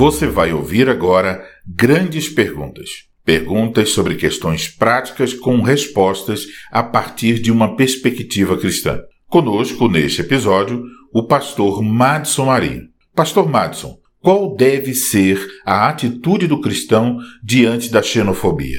Você vai ouvir agora grandes perguntas. Perguntas sobre questões práticas com respostas a partir de uma perspectiva cristã. Conosco, neste episódio, o pastor Madson Marinho. Pastor Madson, qual deve ser a atitude do cristão diante da xenofobia?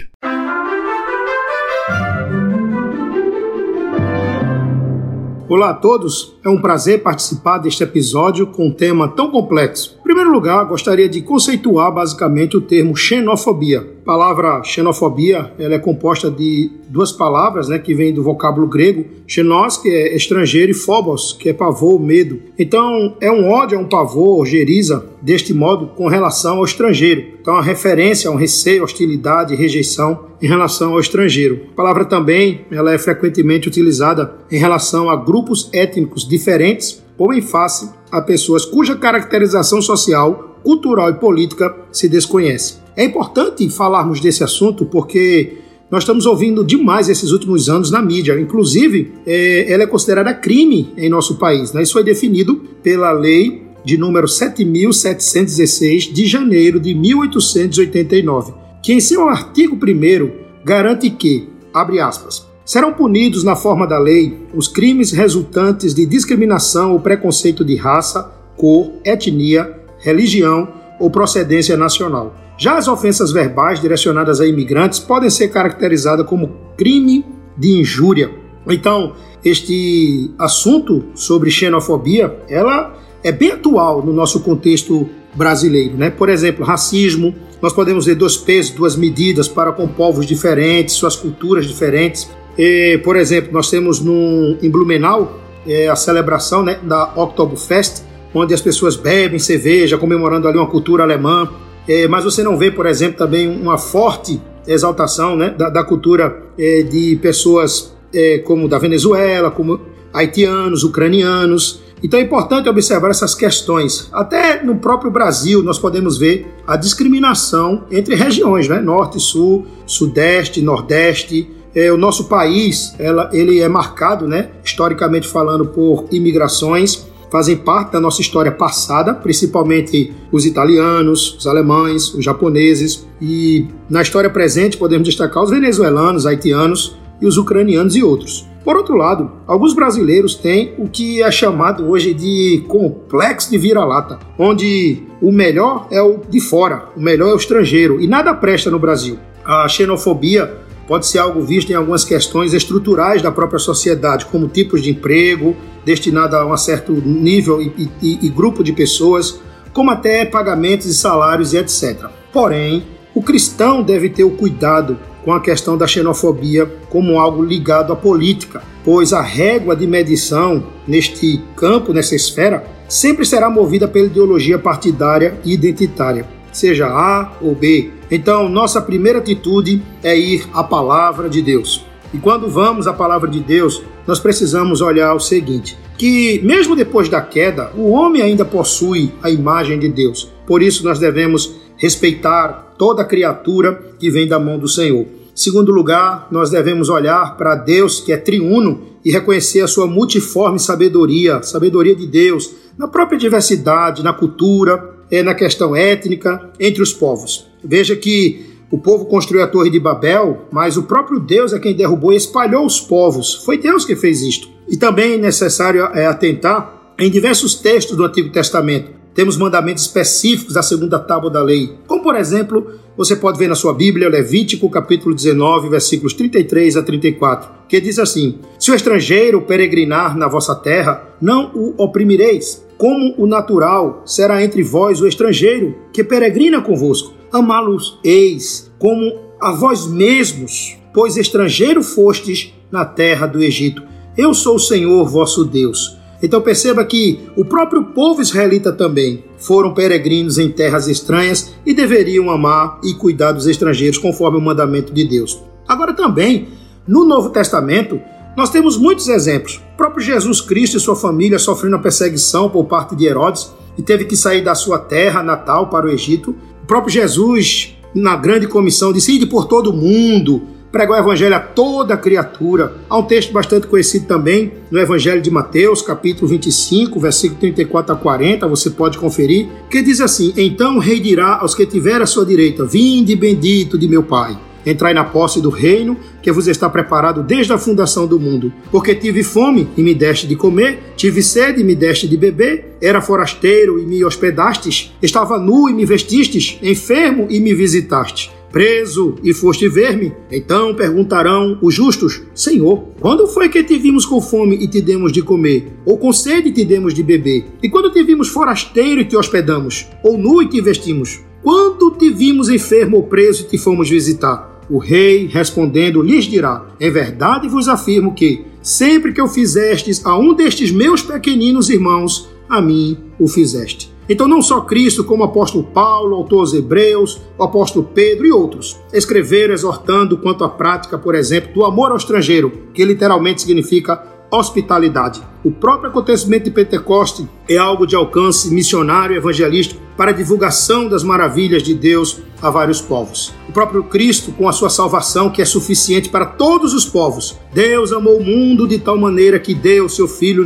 Olá a todos, é um prazer participar deste episódio com um tema tão complexo. Em primeiro lugar, gostaria de conceituar basicamente o termo xenofobia. Palavra xenofobia ela é composta de duas palavras né, que vêm do vocábulo grego, xenos, que é estrangeiro, e phobos, que é pavor, medo. Então, é um ódio, é um pavor, geriza, deste modo, com relação ao estrangeiro. Então, a referência a um receio, hostilidade, rejeição em relação ao estrangeiro. A palavra também ela é frequentemente utilizada em relação a grupos étnicos diferentes ou em face a pessoas cuja caracterização social, cultural e política se desconhece. É importante falarmos desse assunto porque nós estamos ouvindo demais esses últimos anos na mídia. Inclusive, é, ela é considerada crime em nosso país. Né? Isso foi definido pela lei de número 7.716 de janeiro de 1889, que em seu artigo 1 garante que, abre aspas, serão punidos na forma da lei os crimes resultantes de discriminação ou preconceito de raça, cor, etnia, religião ou procedência nacional. Já as ofensas verbais direcionadas a imigrantes podem ser caracterizadas como crime de injúria. Então, este assunto sobre xenofobia, ela é bem atual no nosso contexto brasileiro, né? Por exemplo, racismo, nós podemos ver dois pesos, duas medidas para com povos diferentes, suas culturas diferentes. E, por exemplo, nós temos no, em Blumenau é, a celebração né, da Oktoberfest, onde as pessoas bebem cerveja, comemorando ali uma cultura alemã. É, mas você não vê, por exemplo, também uma forte exaltação né, da, da cultura é, de pessoas é, como da Venezuela, como haitianos, ucranianos. Então é importante observar essas questões. Até no próprio Brasil nós podemos ver a discriminação entre regiões, né? Norte, Sul, Sudeste, Nordeste. É, o nosso país, ela, ele é marcado, né, historicamente falando, por imigrações, fazem parte da nossa história passada, principalmente os italianos, os alemães, os japoneses, e na história presente podemos destacar os venezuelanos, haitianos e os ucranianos e outros. Por outro lado, alguns brasileiros têm o que é chamado hoje de complexo de vira-lata, onde o melhor é o de fora, o melhor é o estrangeiro e nada presta no Brasil. A xenofobia pode ser algo visto em algumas questões estruturais da própria sociedade, como tipos de emprego destinado a um certo nível e, e, e grupo de pessoas, como até pagamentos e salários e etc. Porém, o cristão deve ter o cuidado com a questão da xenofobia como algo ligado à política, pois a régua de medição neste campo, nessa esfera, sempre será movida pela ideologia partidária e identitária, seja A ou B. Então, nossa primeira atitude é ir à palavra de Deus. E quando vamos à palavra de Deus, nós precisamos olhar o seguinte: que mesmo depois da queda, o homem ainda possui a imagem de Deus. Por isso nós devemos respeitar toda criatura que vem da mão do Senhor. Segundo lugar, nós devemos olhar para Deus, que é triuno, e reconhecer a sua multiforme sabedoria, sabedoria de Deus, na própria diversidade, na cultura, é, na questão étnica, entre os povos. Veja que o povo construiu a Torre de Babel, mas o próprio Deus é quem derrubou e espalhou os povos. Foi Deus que fez isto. E também é necessário é, atentar em diversos textos do Antigo Testamento temos mandamentos específicos da segunda tábua da lei. Como, por exemplo, você pode ver na sua Bíblia, Levítico, capítulo 19, versículos 33 a 34, que diz assim: Se o estrangeiro peregrinar na vossa terra, não o oprimireis. Como o natural será entre vós o estrangeiro que peregrina convosco. Amá-los eis como a vós mesmos, pois estrangeiro fostes na terra do Egito. Eu sou o Senhor vosso Deus então perceba que o próprio povo israelita também foram peregrinos em terras estranhas e deveriam amar e cuidar dos estrangeiros conforme o mandamento de Deus. Agora também, no Novo Testamento, nós temos muitos exemplos. O próprio Jesus Cristo e sua família sofrendo a perseguição por parte de Herodes e teve que sair da sua terra natal para o Egito. O próprio Jesus, na grande comissão, disse: Ide por todo o mundo, prega o evangelho a toda criatura. Há um texto bastante conhecido também no Evangelho de Mateus, capítulo 25, versículo 34 a 40, você pode conferir, que diz assim: Então o rei dirá aos que tiver à sua direita: Vinde bendito de meu Pai. Entrai na posse do reino que vos está preparado desde a fundação do mundo. Porque tive fome e me deste de comer, tive sede e me deste de beber, era forasteiro e me hospedastes, estava nu e me vestistes, enfermo e me visitastes preso e foste ver-me? Então perguntarão os justos: Senhor, quando foi que te vimos com fome e te demos de comer? Ou com sede e te demos de beber? E quando te vimos forasteiro e te hospedamos? Ou nu e te vestimos? Quando te vimos enfermo ou preso e te fomos visitar? O rei, respondendo, lhes dirá: Em verdade vos afirmo que, sempre que eu fizestes a um destes meus pequeninos irmãos, a mim o fizeste. Então, não só Cristo, como o apóstolo Paulo, autor aos Hebreus, o apóstolo Pedro e outros, escreveram exortando quanto à prática, por exemplo, do amor ao estrangeiro, que literalmente significa hospitalidade. O próprio acontecimento de Pentecoste é algo de alcance missionário e evangelístico para a divulgação das maravilhas de Deus a vários povos. O próprio Cristo, com a sua salvação, que é suficiente para todos os povos. Deus amou o mundo de tal maneira que deu o seu Filho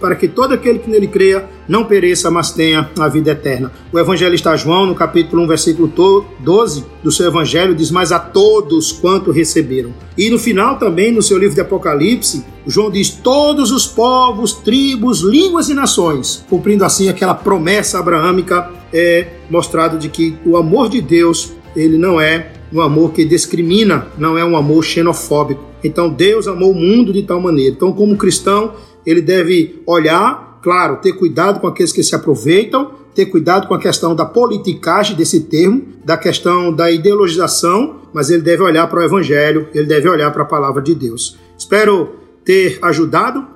para que todo aquele que nele creia não pereça, mas tenha a vida eterna. O evangelista João, no capítulo 1, versículo 12 do seu evangelho, diz: Mas a todos quanto receberam. E no final também, no seu livro de Apocalipse, João diz: Todos os povos povos, tribos, línguas e nações, cumprindo assim aquela promessa abraâmica é mostrado de que o amor de Deus, ele não é um amor que discrimina, não é um amor xenofóbico. Então Deus amou o mundo de tal maneira. Então, como cristão, ele deve olhar, claro, ter cuidado com aqueles que se aproveitam, ter cuidado com a questão da politicagem desse termo, da questão da ideologização, mas ele deve olhar para o evangelho, ele deve olhar para a palavra de Deus. Espero ter ajudado